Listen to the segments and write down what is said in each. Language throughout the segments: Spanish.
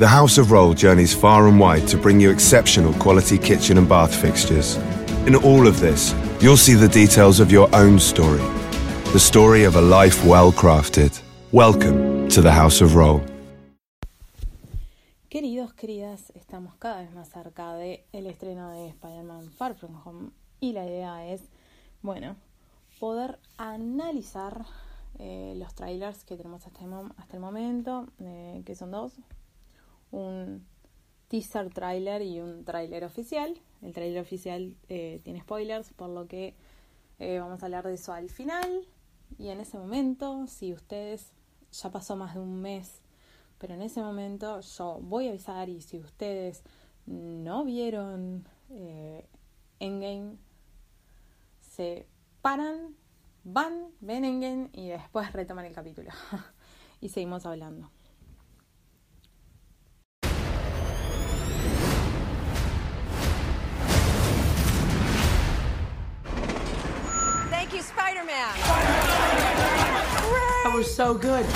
The House of Roll journeys far and wide to bring you exceptional quality kitchen and bath fixtures. In all of this, you'll see the details of your own story. The story of a life well crafted. Welcome to the House of Roll. Queridos, queridas, estamos cada vez más cerca de el estreno de Spider-Man Far From Home y la idea es, bueno, poder analizar eh, los trailers que tenemos hasta el, hasta el momento, eh, que son dos, un teaser trailer y un trailer oficial. El trailer oficial eh, tiene spoilers, por lo que eh, vamos a hablar de eso al final. Y en ese momento, si ustedes, ya pasó más de un mes, pero en ese momento yo voy a avisar y si ustedes no vieron eh, Endgame, se paran, van, ven Endgame y después retoman el capítulo. y seguimos hablando. So good.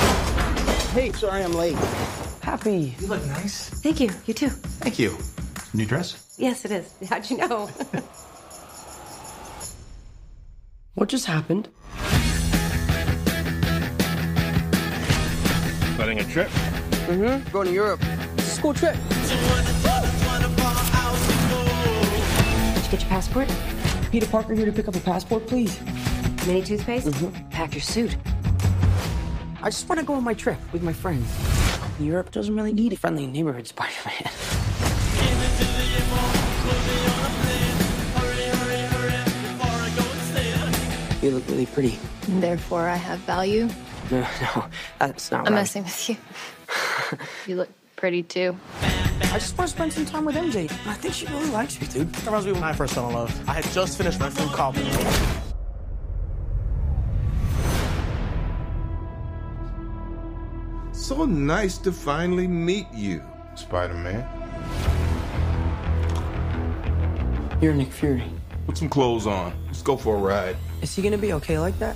Hey, sorry I'm late. Happy. You look nice. Thank you. You too. Thank you. New dress? Yes, it is. How'd you know? what just happened? Planning a trip? Mm-hmm. Going to Europe. School trip. Did you get your passport? Peter Parker here to pick up a passport, please. Mini toothpaste? Mm-hmm. Pack your suit. I just want to go on my trip with my friends. Europe doesn't really need a friendly neighborhood Spider-Man. you look really pretty. Therefore, I have value. No, no, that's not I'm right. messing with you. you look pretty too. I just want to spend some time with MJ. I think she really likes me, dude. That reminds me when I first fell in love. I had just finished my film called So nice to finally meet you, Spider Man. You're Nick Fury. Put some clothes on. Let's go for a ride. Is he gonna be okay like that?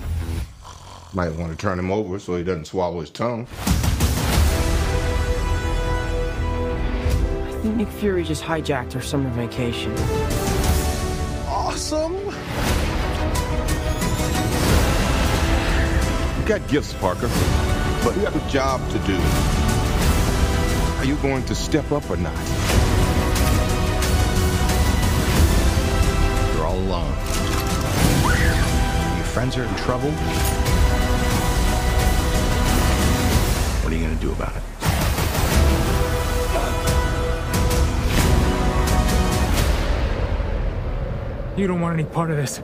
Might want to turn him over so he doesn't swallow his tongue. I think Nick Fury just hijacked our summer vacation. Awesome! You got gifts, Parker, but you have a job to do. Are you going to step up or not? You're all alone. Your friends are in trouble. What are you going to do about it? You don't want any part of this.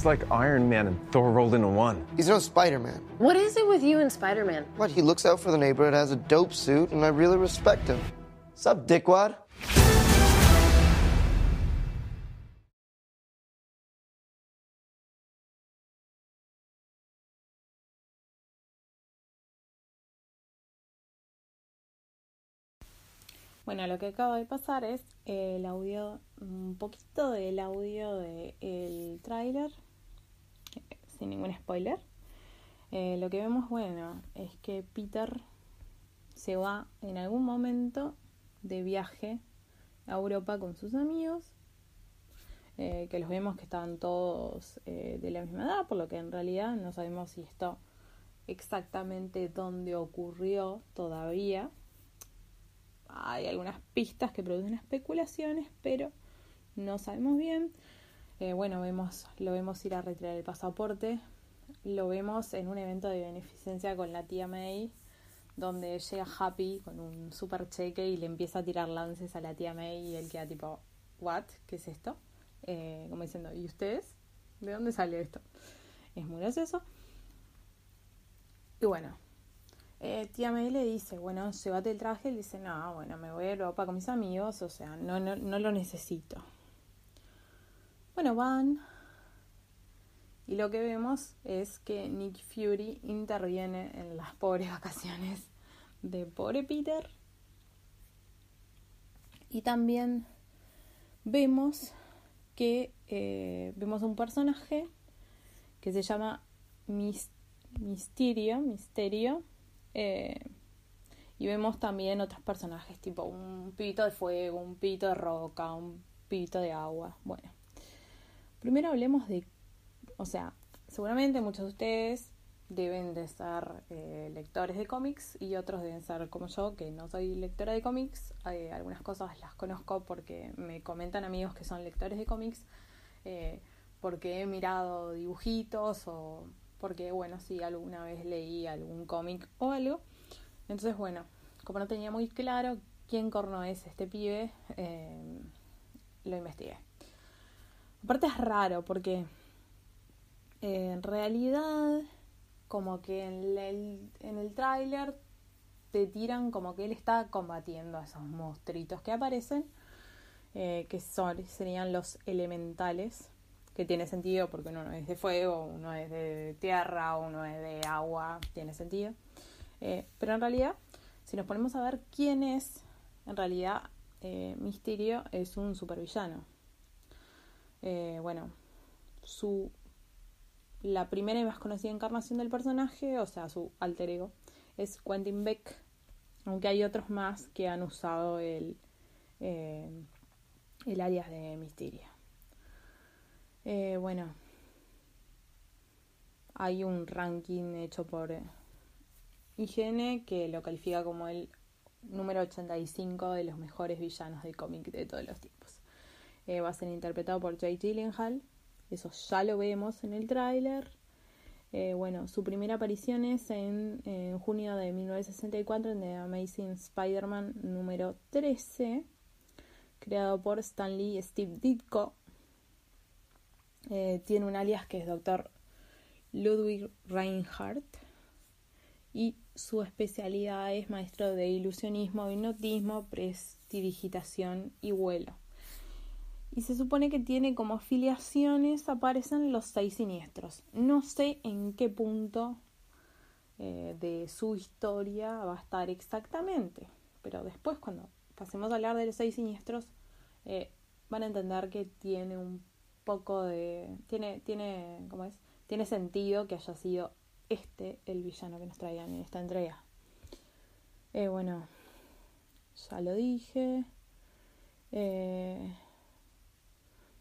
He's like Iron Man and Thor rolled into one. He's no Spider-Man. What is it with you and Spider-Man? What, he looks out for the neighborhood, has a dope suit, and I really respect him. Sup, dickwad? Bueno, lo que acaba de pasar es el audio, un poquito del audio del tráiler, eh, sin ningún spoiler. Eh, lo que vemos, bueno, es que Peter se va en algún momento de viaje a Europa con sus amigos, eh, que los vemos que estaban todos eh, de la misma edad, por lo que en realidad no sabemos si esto exactamente dónde ocurrió todavía hay algunas pistas que producen especulaciones, pero no sabemos bien. Eh, bueno, vemos, lo vemos ir a retirar el pasaporte, lo vemos en un evento de beneficencia con la tía May, donde llega Happy con un super cheque y le empieza a tirar lances a la tía May y él queda tipo, ¿what? ¿Qué es esto? Eh, como diciendo, ¿y ustedes? ¿De dónde salió esto? Es muy gracioso. Y bueno, eh, tía May le dice, bueno, llévate el traje. Él dice, no, bueno, me voy a Europa con mis amigos, o sea, no, no, no lo necesito. Bueno, van. Y lo que vemos es que Nick Fury interviene en las pobres vacaciones de pobre Peter. Y también vemos que eh, vemos un personaje que se llama Mis- Misterio, Misterio. eh, y vemos también otros personajes, tipo un pibito de fuego, un pibito de roca, un pibito de agua. Bueno, primero hablemos de, o sea, seguramente muchos de ustedes deben de ser eh, lectores de cómics y otros deben ser como yo, que no soy lectora de cómics. Eh, algunas cosas las conozco porque me comentan amigos que son lectores de cómics, eh, porque he mirado dibujitos o porque, bueno, sí, alguna vez leí algún cómic o algo. Entonces, bueno, como no tenía muy claro quién corno es este pibe, lo investigué. Aparte es raro porque eh, en realidad como que en el, en el tráiler te tiran como que él está combatiendo a esos monstruitos que aparecen, eh, que son, serían los elementales, que tiene sentido porque uno no es de fuego, uno es de tierra, uno es de agua, tiene sentido. Eh, pero en realidad, si nos ponemos a ver quién es, en realidad eh, Misterio es un supervillano. Eh, bueno, su la primera y más conocida encarnación del personaje, o sea, su alter ego, es Quentin Beck, aunque hay otros más que han usado el, eh, el de Misterio. Eh, bueno, hay un ranking hecho por IGN que lo califica como el número 85 de los mejores villanos de cómic de todos los tiempos. Eh, va a ser interpretado por Jay Gyllenhaal, eso ya lo vemos en el tráiler. Eh, bueno, su primera aparición es en, en junio de 1964 en The Amazing Spider-Man número 13, creado por Stan Lee y Steve Ditko. Eh, tiene un alias que es Dr. Ludwig Reinhardt y su especialidad es maestro de ilusionismo, hipnotismo, prestidigitación y vuelo. Y se supone que tiene como afiliaciones, aparecen los seis siniestros. No sé en qué punto eh, de su historia va a estar exactamente, pero después cuando pasemos a hablar de los seis siniestros, eh, van a entender que tiene un poco de... tiene, tiene, ¿cómo es? Tiene sentido que haya sido este el villano que nos traían en esta entrega. Eh, bueno, ya lo dije. Eh,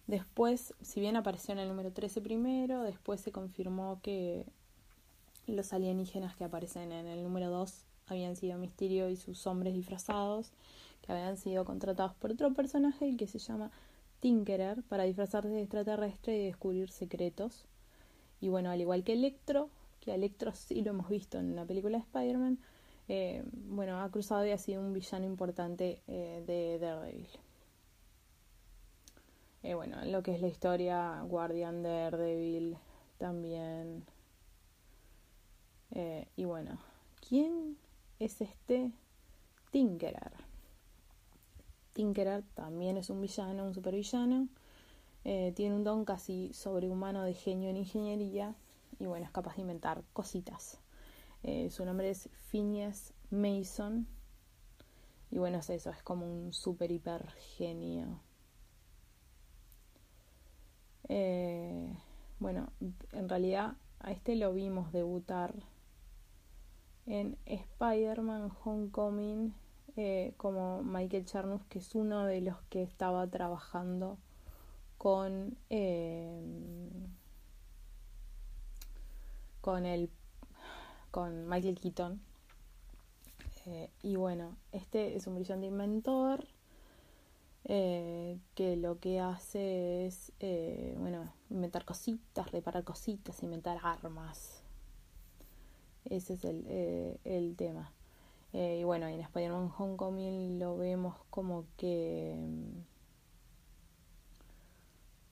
después, si bien apareció en el número 13 primero, después se confirmó que los alienígenas que aparecen en el número 2 habían sido Misterio y sus hombres disfrazados, que habían sido contratados por otro personaje que se llama Tinkerer para disfrazarse de extraterrestre y descubrir secretos. Y bueno, al igual que Electro, que a Electro sí lo hemos visto en la película de Spider-Man, eh, bueno, ha cruzado y ha sido un villano importante eh, de Daredevil. Eh, bueno, lo que es la historia, Guardian Daredevil también. Eh, y bueno, ¿quién es este Tinkerer? Tinkerer también es un villano, un supervillano. Eh, tiene un don casi sobrehumano de genio en ingeniería y bueno, es capaz de inventar cositas. Su nombre es Phineas Mason y bueno, es eso, es como un super hiper genio. Eh, bueno, en realidad a este lo vimos debutar en Spider-Man Homecoming eh, como Michael Charnus, que es uno de los que estaba trabajando con eh, con el con Michael Keaton. Eh, y bueno este es un brillante inventor eh, que lo que hace es eh, bueno inventar cositas reparar cositas inventar armas ese es el, eh, el tema y bueno en Spider-Man Homecoming lo vemos como que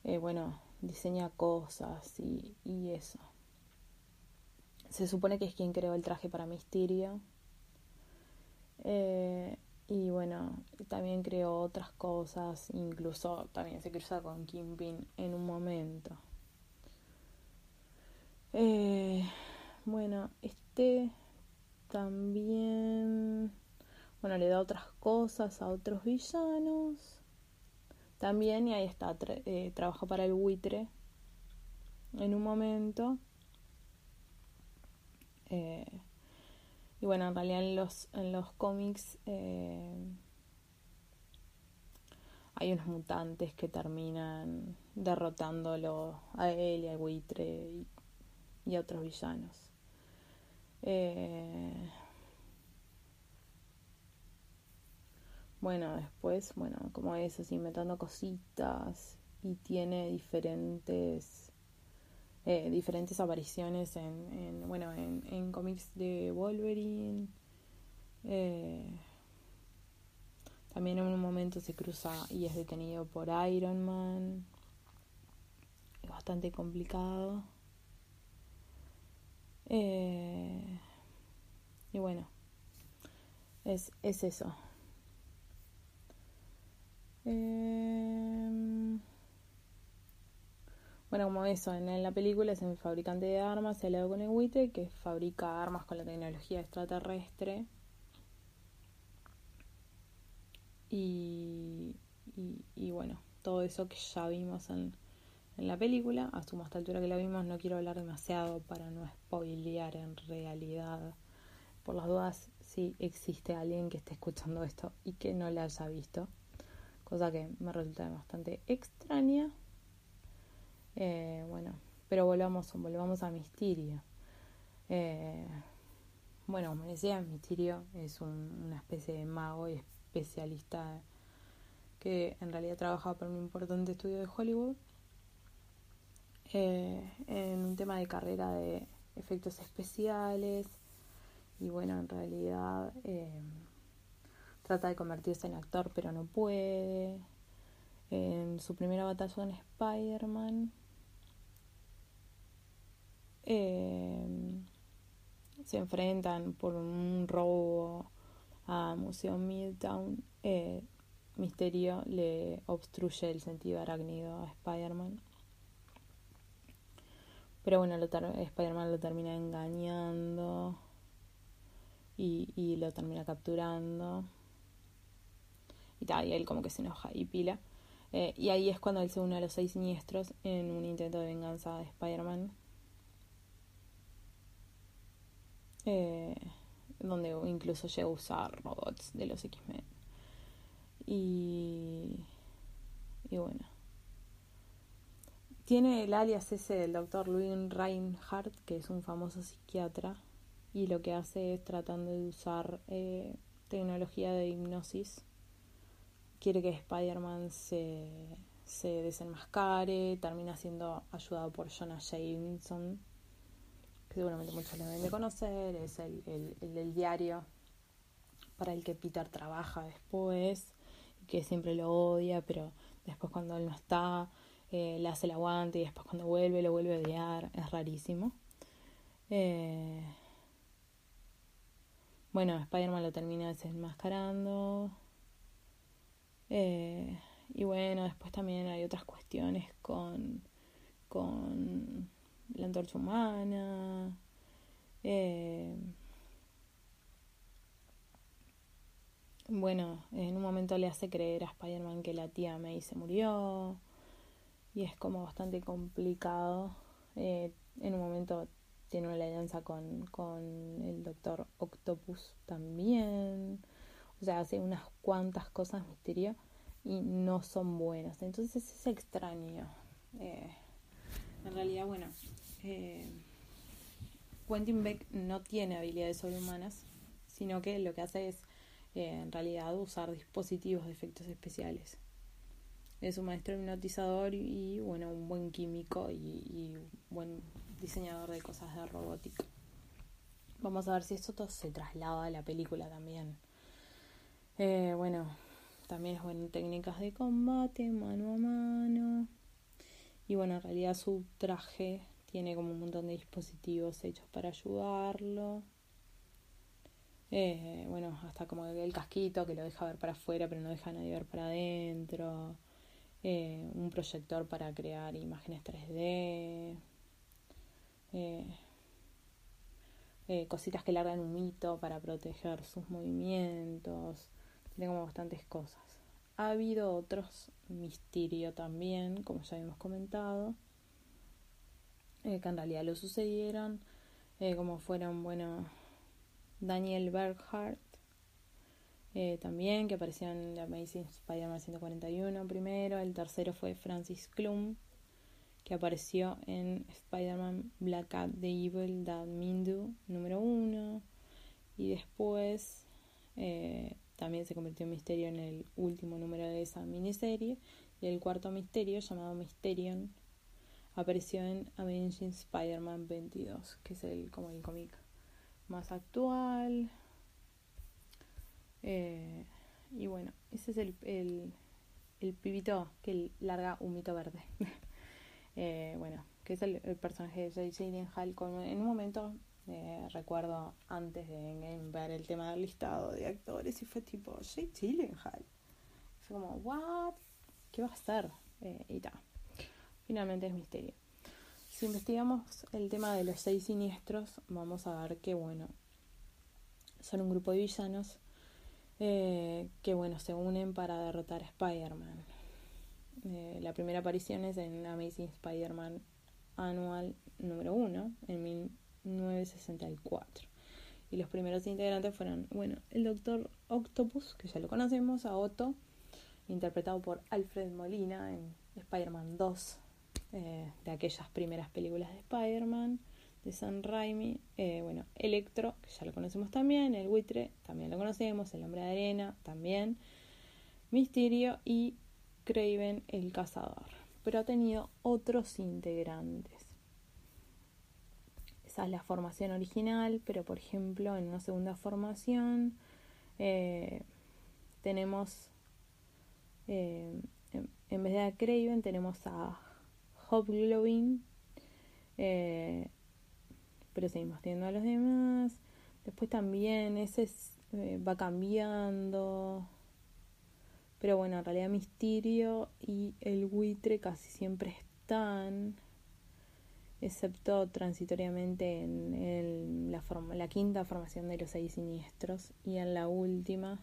eh, bueno, diseña cosas y, y, eso. Se supone que es quien creó el traje para Misterio. Y bueno, también creó otras cosas, incluso también se cruza con Kingpin en un momento. Eh, bueno, este también bueno, le da otras cosas a otros villanos. También, y ahí está, tra eh, trabaja para el buitre en un momento. Eh, bueno, en realidad en los, en los cómics eh, hay unos mutantes que terminan derrotándolo a él y al buitre y, a otros villanos. Eh, bueno, después, bueno, como es así, inventando cositas y tiene diferentes eh, diferentes apariciones en, en bueno en, en, cómics de Wolverine eh, también en un momento se cruza y es detenido por Iron Man. Es bastante complicado. Eh, y bueno es, es eso bueno, como eso, en, la película es un fabricante de armas, el buitre, que fabrica armas con la tecnología extraterrestre. Y, y, bueno, todo eso que ya vimos en, la película, asumo hasta altura que la vimos, no quiero hablar demasiado para no spoilear en realidad. Por las dudas, si existe alguien que esté escuchando esto y que no la haya visto, cosa que me resulta bastante extraña. Eh, bueno, pero volvamos, volvamos a Misterio. Eh, bueno, como decía, Misterio es un, una especie de mago y especialista que en realidad trabaja para un importante estudio de Hollywood eh, en un tema de carrera de efectos especiales y bueno, en realidad eh, trata de convertirse en actor pero no puede. En su primera batalla en Spider-Man eh, se enfrentan por un robo a Museo Midtown. Eh, Misterio le obstruye el sentido arácnido a Spider-Man. Pero bueno, Spider-Man lo termina engañando y, y lo termina capturando. Y, tal, y él como que se enoja y pila. Eh, y ahí es cuando él se une a los seis siniestros en un intento de venganza de Spider-Man. Eh, donde incluso llega a usar robots de los X-Men. Y, y bueno. Tiene el alias ese del doctor Louis Reinhardt, que es un famoso psiquiatra, y lo que hace es tratando de usar eh, tecnología de hipnosis. Quiere que Spider-Man se, se desenmascare, termina siendo ayudado por Jonah Jameson, seguramente muchos lo deben de conocer, es el, el, diario para el que Peter trabaja después, que siempre lo odia, pero después cuando él no está, eh, le hace el aguante y después cuando vuelve lo vuelve a odiar, es rarísimo. Eh, bueno, Spider-Man lo termina desenmascarando. Eh, y bueno, después también hay otras cuestiones con, con la antorcha humana. Eh, bueno, en un momento le hace creer a Spider-Man que la tía May se murió y es como bastante complicado. Eh, en un momento tiene una alianza con, con el Doctor Octopus también. O sea, hace unas cuantas cosas misterio y no son buenas. Entonces es extraño. Eh, en realidad, bueno, eh, Quentin Beck no tiene habilidades sobrehumanas, sino que lo que hace es eh, en realidad usar dispositivos de efectos especiales. Es un maestro hipnotizador y, bueno, un buen químico y, buen diseñador de cosas de robótica. Vamos a ver si esto todo se traslada a la película también. Eh, bueno, también es bueno técnicas de combate, mano a mano. Y bueno, en realidad su traje tiene como un montón de dispositivos hechos para ayudarlo. Eh, bueno, hasta como el casquito que lo deja ver para afuera pero no deja a nadie ver para adentro. Eh, un proyector para crear imágenes 3D. Eh, eh, cositas que largan un mito para proteger sus movimientos. Tiene como bastantes cosas. Ha habido otros misterio también, como ya habíamos comentado, eh, que en realidad lo sucedieron, eh, como fueron, bueno, Daniel Berghardt, eh, también, que apareció en The Amazing Spider-Man 141 primero, el tercero fue Francis Klum, que apareció en Spider-Man Black Cat The Evil That Mindu número uno, y después también se convirtió en misterio en el último número de esa miniserie, y el cuarto misterio, llamado Mysterion, apareció en Amazing Spider-Man 22, que es el, como el cómic más actual. Eh, y bueno, ese es el, el, el, pibito que larga un mito verde. eh, bueno, que es el, personaje de Gyllenhaal. Con, en un momento eh, recuerdo antes de ver el tema del listado de actores y fue tipo Jay Gyllenhaal. Fue como, ¿what? ¿Qué va a ser? Eh, y tal. Finalmente es misterio. Si investigamos el tema de los seis siniestros, vamos a ver que, bueno, son un grupo de villanos eh, que, bueno, se unen para derrotar a Spider-Man. Eh, la primera aparición es en Amazing Spider-Man Annual número 1, en 1964. Y los primeros integrantes fueron, bueno, el Doctor Octopus, que ya lo conocemos, a Otto, interpretado por Alfred Molina en Spider-Man 2, eh, de aquellas primeras películas de Spider-Man, de Sam Raimi. Eh, bueno, Electro, que ya lo conocemos también, el buitre, también lo conocemos, el hombre de arena, también. Mysterio y Craven el cazador. Pero ha tenido otros integrantes. Es la formación original, pero por ejemplo, en una segunda formación eh, tenemos eh, en, vez de a Craven tenemos a Hobgoblin eh, pero seguimos teniendo a los demás. Después también ese es, va cambiando. Pero bueno en realidad Misterio y el buitre casi siempre están excepto transitoriamente en la, la quinta formación de los seis siniestros y en la última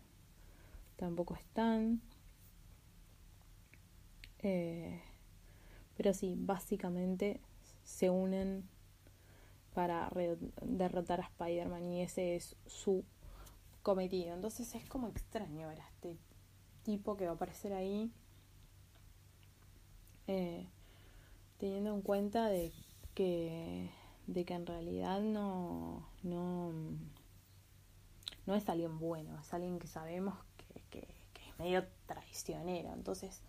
tampoco están eh, pero sí, básicamente se unen para derrotar a Spider-Man y ese es su cometido. Entonces es como extraño ver a este tipo que va a aparecer ahí eh, teniendo en cuenta de que de que en realidad no no no es alguien bueno, es alguien que sabemos que, que, que es medio traicionero. Entonces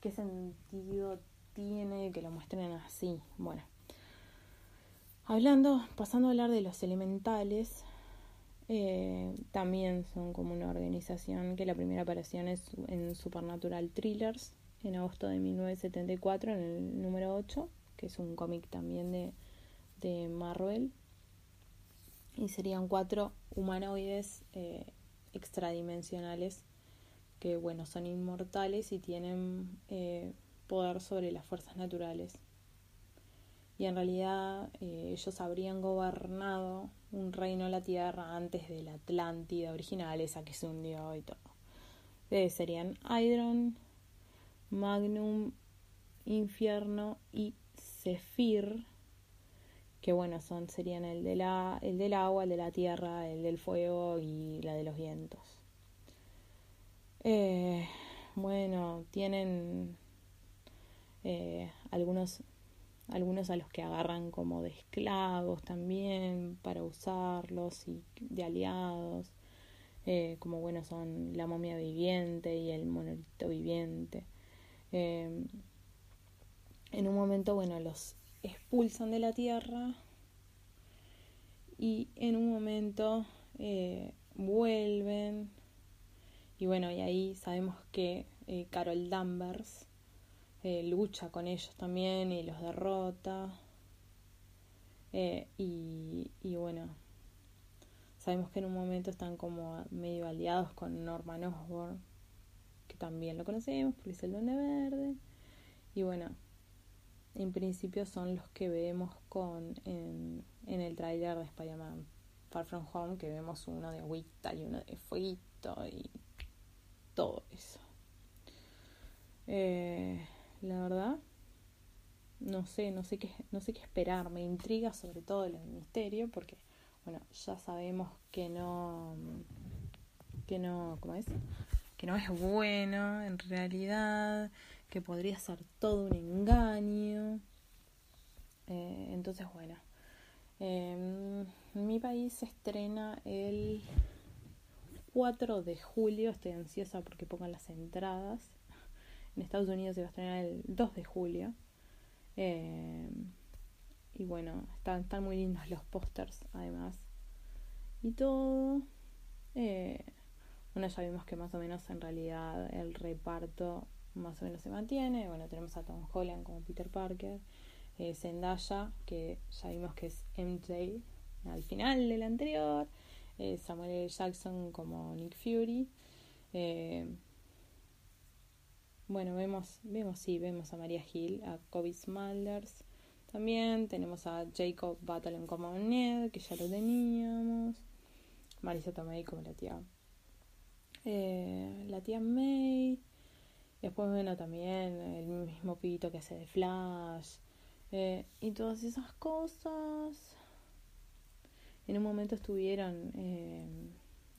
¿Qué sentido tiene que lo muestren así? Bueno, hablando, pasando a hablar de los elementales, eh, también son como una organización que la primera aparición es en Supernatural Thrillers en agosto de 1974 en el número 8, que es un cómic también de, de Marvel. Y serían cuatro humanoides eh, extradimensionales que bueno, son inmortales y tienen eh, poder sobre las fuerzas naturales. Y en realidad eh, ellos habrían gobernado un reino de la Tierra antes de la Atlántida original, esa que se hundió y todo. Serían Hydron, Magnum, Infierno y Zephyr, que bueno, son, serían el, de la, el del agua, el de la tierra, el del fuego y la de los vientos. Eh, bueno, tienen eh, algunos, algunos a los que agarran como de esclavos también para usarlos y de aliados. Eh, como bueno son la momia viviente y el monolito viviente. Eh, en un momento, bueno, los expulsan de la tierra y en un momento eh, vuelven y bueno, y ahí sabemos que eh, Carol Danvers eh, lucha con ellos también y los derrota. Y, y, bueno, sabemos que en un momento están como medio aliados con Norman Osborn, que también lo conocemos porque es el Duende Verde. Y bueno, en principio son los que vemos con en, en el tráiler de Spider-Man Far From Home, que vemos uno de agüita y uno de fueguito y todo eso. Eh, la verdad, no sé, no sé qué, no sé qué esperar. Me intriga sobre todo el misterio, porque bueno, ya sabemos que no, que no, ¿cómo es? Que no es bueno en realidad, que podría ser todo un engaño. Eh, entonces, bueno, eh, mi país se estrena el 4 de julio. Estoy ansiosa porque pongan las entradas. En Estados Unidos se va a estrenar el 2 de julio. Eh, y bueno, están, están muy lindos los pósters, además. Y todo. Eh, bueno, ya vimos que más o menos en realidad el reparto más o menos se mantiene. Bueno, tenemos a Tom Holland como Peter Parker. Eh, Zendaya, que ya vimos que es MJ al final del anterior. Eh, Samuel L. Jackson como Nick Fury. Eh, bueno, vemos, vemos, sí, vemos a Maria Hill, a Kobe Smulders. También tenemos a Jacob Batalon como Ned, que ya lo teníamos. Marisa Tomei como la tía. La tía May. Después, bueno, también el mismo pito que hace de Flash. Eh, y todas esas cosas. En un momento estuvieron eh,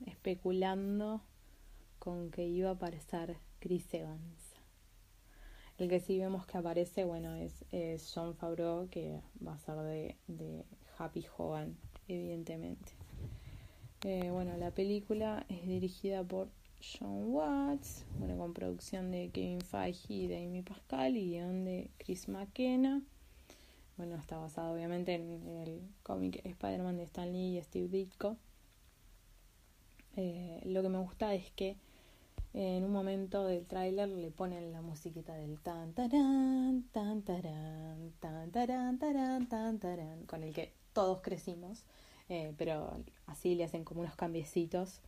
especulando con que iba a aparecer Chris Evans. El que sí vemos que aparece, bueno, es, es John Favreau, que va a ser de, de Happy Hogan, evidentemente. Eh, bueno, la película es dirigida por John Watts, bueno, con producción de Kevin Feige y de Amy Pascal y guion de Chris McKenna. Bueno, está basado obviamente en el cómic Spider-Man de Stan Lee y Steve Ditko. Eh, lo que me gusta es que en un momento del tráiler le ponen la musiquita del tan tarán, tan tarán, tan tarán, tarán, tan tarán, con el que todos crecimos, eh, pero así le hacen como unos cambiecitos,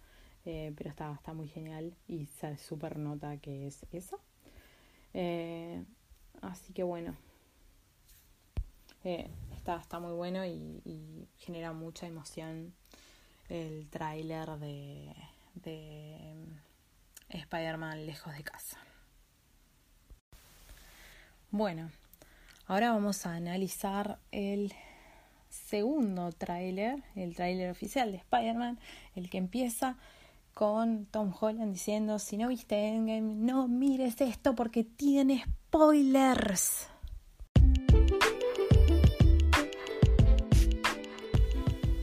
eh, pero está, está muy genial y se super nota que es eso. Eh, así que bueno, eh, está, está muy bueno y, genera mucha emoción el tráiler de, de Spider-Man lejos de casa. Bueno, ahora vamos a analizar el segundo tráiler, el tráiler oficial de Spider-Man, el que empieza con Tom Holland diciendo, si no viste Endgame, no mires esto porque tiene spoilers.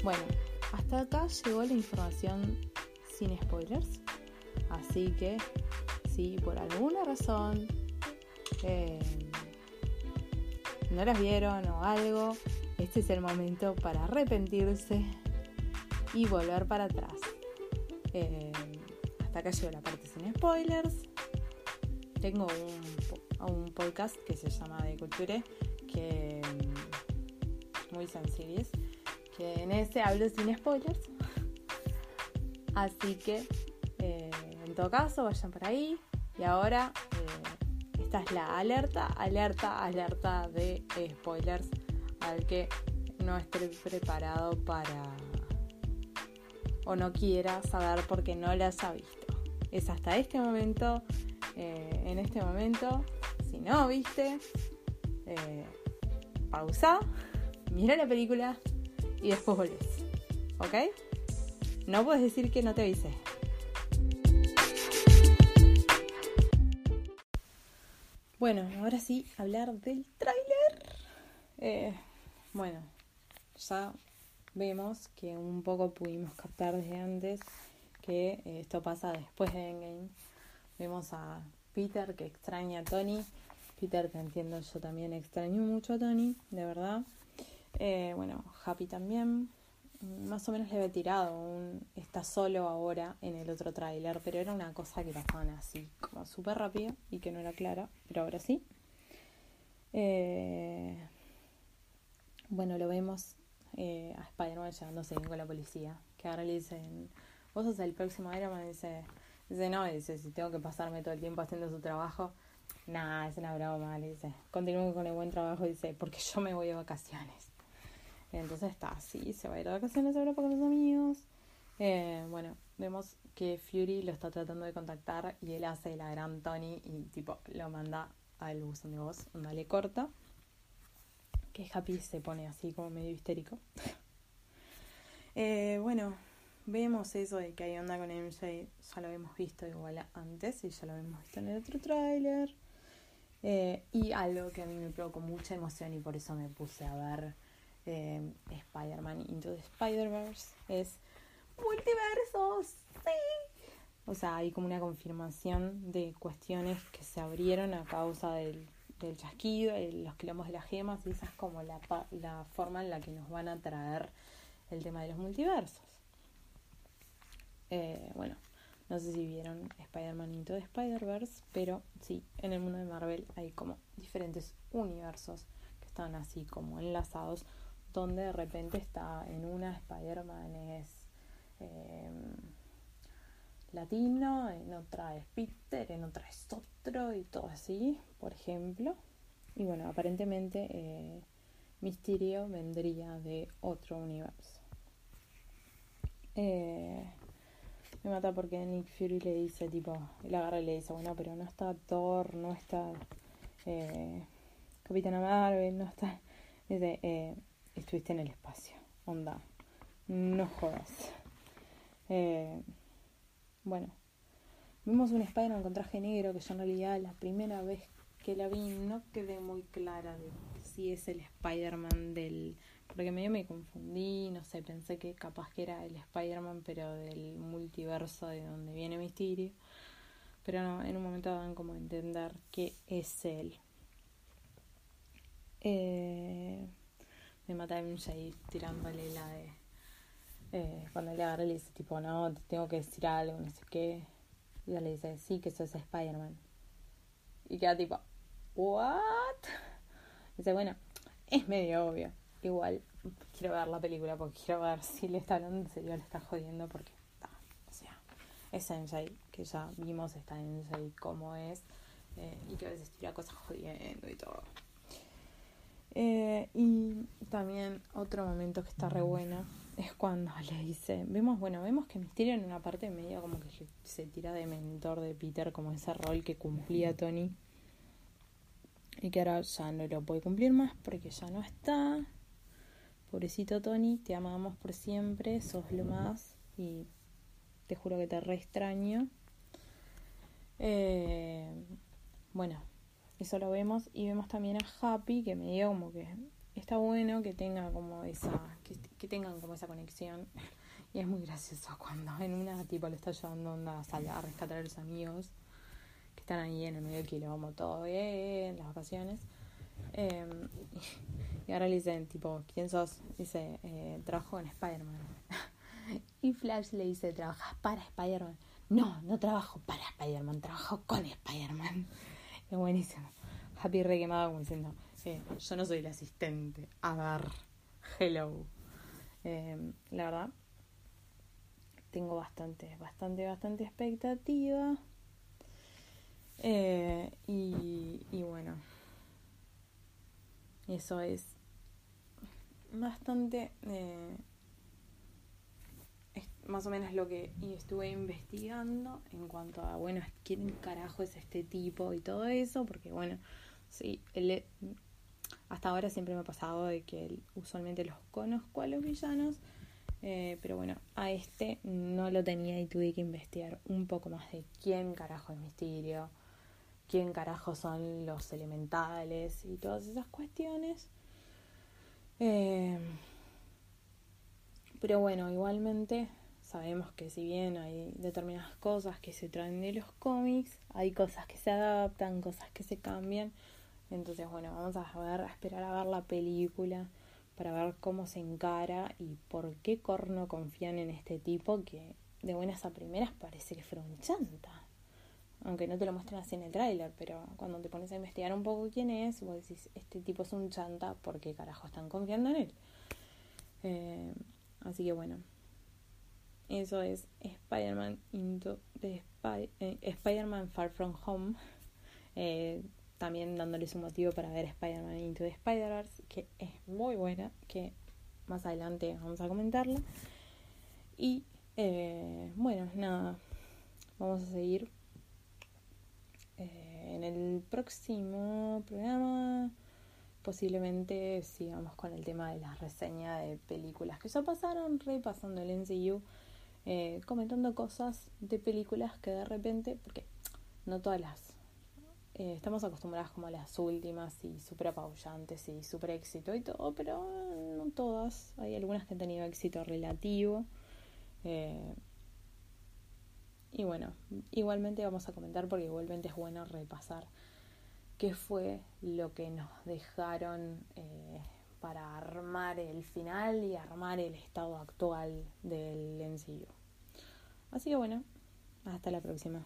Bueno, hasta acá llegó la información sin spoilers. Así que si por alguna razón eh, no las vieron o algo, este es el momento para arrepentirse y volver para atrás. Eh, hasta acá llegó la parte sin spoilers. Tengo un, un podcast que se llama De Culture, que muy sencillo, que en ese hablo sin spoilers. Así que eh, en todo caso, vayan por ahí. Y ahora, eh, esta es la alerta, alerta, alerta de spoilers al que no esté preparado para o no quiera saber porque no las ha visto. Es hasta este momento, eh, en este momento, si no viste, eh, pausa, mira la película y después volvés. ¿Ok? No puedes decir que no te avisé. Bueno, ahora sí, hablar del tráiler. Eh, bueno, ya vemos que un poco pudimos captar desde antes que eh, esto pasa después de Endgame. Vemos a Peter que extraña a Tony. Peter, te entiendo, yo también extraño mucho a Tony, de verdad. Eh, bueno, Happy también. Más o menos le había tirado un está solo ahora en el otro tráiler, pero era una cosa que pasaban así, como súper rápido y que no era clara, pero ahora sí. Eh, bueno, lo vemos eh, a Spider-Man llevándose bien con la policía. Que ahora le dicen, vos sos el próximo Iron Man. Dice, dice, no, dice, si tengo que pasarme todo el tiempo haciendo su trabajo. Nah, es una broma, le dice. Continúen con el buen trabajo, dice, porque yo me voy de vacaciones. Entonces está así, se va a ir de vacaciones a Europa con los amigos. Eh, bueno, vemos que Fury lo está tratando de contactar y él hace la gran Tony y tipo lo manda al buzón de voz, onda le corta. Que Happy se pone así como medio histérico. Eh, bueno, vemos eso de que hay onda con MJ, ya lo habíamos visto igual antes y ya lo habíamos visto en el otro tráiler. Eh, y algo que a mí me provocó mucha emoción y por eso me puse a ver eh, Spider-Man Into the Spider-Verse es multiversos, sí. O sea, hay como una confirmación de cuestiones que se abrieron a causa del, del chasquido, los quilombos de las gemas, y esa es como la, la forma en la que nos van a traer el tema de los multiversos. Eh, bueno, no sé si vieron Spider-Man Into the Spider-Verse, pero sí, en el mundo de Marvel hay como diferentes universos que están así como enlazados, donde de repente está en una Spider-Man es eh, latino, en otra es Peter, en otra es otro y todo así, por ejemplo. Y bueno, aparentemente eh, Mysterio vendría de otro universo. Eh, me mata porque Nick Fury le dice, tipo, él agarra y le dice, bueno, pero no está Thor, no está eh, Capitana Marvel, no está... Dice, eh, estuviste en el espacio, onda, no jodas. Eh, bueno, vimos un Spider-Man con traje negro que yo en realidad la primera vez que la vi no quedé muy clara de si es el Spider-Man del... Porque medio me confundí, no sé, pensé que capaz que era el Spider-Man pero del multiverso de donde viene Mysterio. Pero no, en un momento dan como a entender que es él. Eh, me mata MJ tirándole la de... eh, cuando le agarra le dice tipo, no, te tengo que decir algo, no sé qué. Y ella le dice, sí, que sos Spider-Man. Y queda tipo, ¿what? Dice, bueno, es medio obvio. Igual quiero ver la película porque quiero ver si le está hablando serio, le está jodiendo porque, ah, o sea, es MJ, que ya vimos está MJ cómo es eh, y que a veces tira cosas jodiendo y todo. Eh, y también otro momento que está re bueno es cuando le dice, vemos, bueno, vemos que Mysterio en una parte medio como que se tira de mentor de Peter, como ese rol que cumplía Tony. Y que ahora ya no lo puede cumplir más porque ya no está. Pobrecito Tony, te amamos por siempre, sos lo más y te juro que te re extraño. Eh, bueno, eso lo vemos y vemos también a Happy que me dio como que está bueno que tenga como esa que, que tengan como esa conexión. Y es muy gracioso cuando en una tipo le está llevando onda a, a rescatar a los amigos que están ahí en el medio del quilombo todo bien las vacaciones. Eh, y ahora le dicen tipo quién sos dice eh, trabajo en Spider-Man. Y Flash le dice trabajas para Spider-Man no no trabajo para Spider-Man trabajo con Spider-Man. Es buenísimo. Happy re quemado como diciendo eh, yo no soy el asistente. A ver hello. Eh, la verdad tengo bastante bastante bastante expectativa. Eh, y, y bueno eso es bastante eh, es más o menos lo que estuve investigando en cuanto a bueno quién carajo es este tipo y todo eso porque bueno sí él, hasta ahora siempre me ha pasado de que usualmente los conozco a los villanos eh, pero bueno a este no lo tenía y tuve que investigar un poco más de quién carajo es Misterio quién carajo son los elementales y todas esas cuestiones eh, pero bueno, igualmente sabemos que si bien hay determinadas cosas que se traen de los cómics, hay cosas que se adaptan, cosas que se cambian. Entonces, bueno, vamos a ver, a esperar a ver la película para ver cómo se encara y por qué corno confían en este tipo que de buenas a primeras parece que fuera un chanta. Aunque no te lo muestran así en el tráiler, pero cuando te pones a investigar un poco quién es, vos decís, este tipo es un chanta, ¿por qué carajo están confiando en él? Eh, así que bueno, eso es Spider-Man Into the Spy eh, Spider-Man Far From Home. Eh, también dándoles un motivo para ver Spider-Man Into the Spider-Verse, que es muy buena, que más adelante vamos a comentarla. Y eh, bueno, nada, vamos a seguir eh, en el próximo programa. Posiblemente sigamos con el tema de la reseña de películas que ya pasaron, repasando el NCU, eh, comentando cosas de películas que de repente, porque no todas las estamos acostumbradas como a las últimas y súper apabullantes y súper éxito y todo, pero no todas. Hay algunas que han tenido éxito relativo. Eh, y bueno, igualmente vamos a comentar porque igualmente es bueno repasar qué fue lo que nos dejaron eh, para armar el final y armar el estado actual del MCU. Así que bueno, hasta la próxima.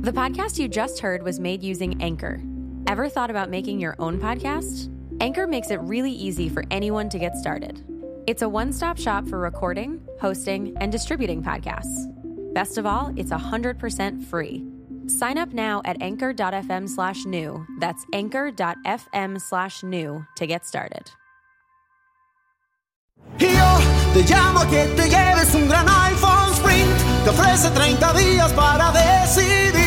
The podcast you just heard was made using Anchor. Ever thought about making your own podcast? Anchor makes it really easy for anyone to get started. It's a one stop shop for recording, hosting, and distributing podcasts. Best of all, it's 100% free. Sign up now at anchor.fm slash new. That's anchor.fm slash new to get started. Yo te llamo que te lleves un gran iPhone Sprint. Ofrece 30 días para decidir.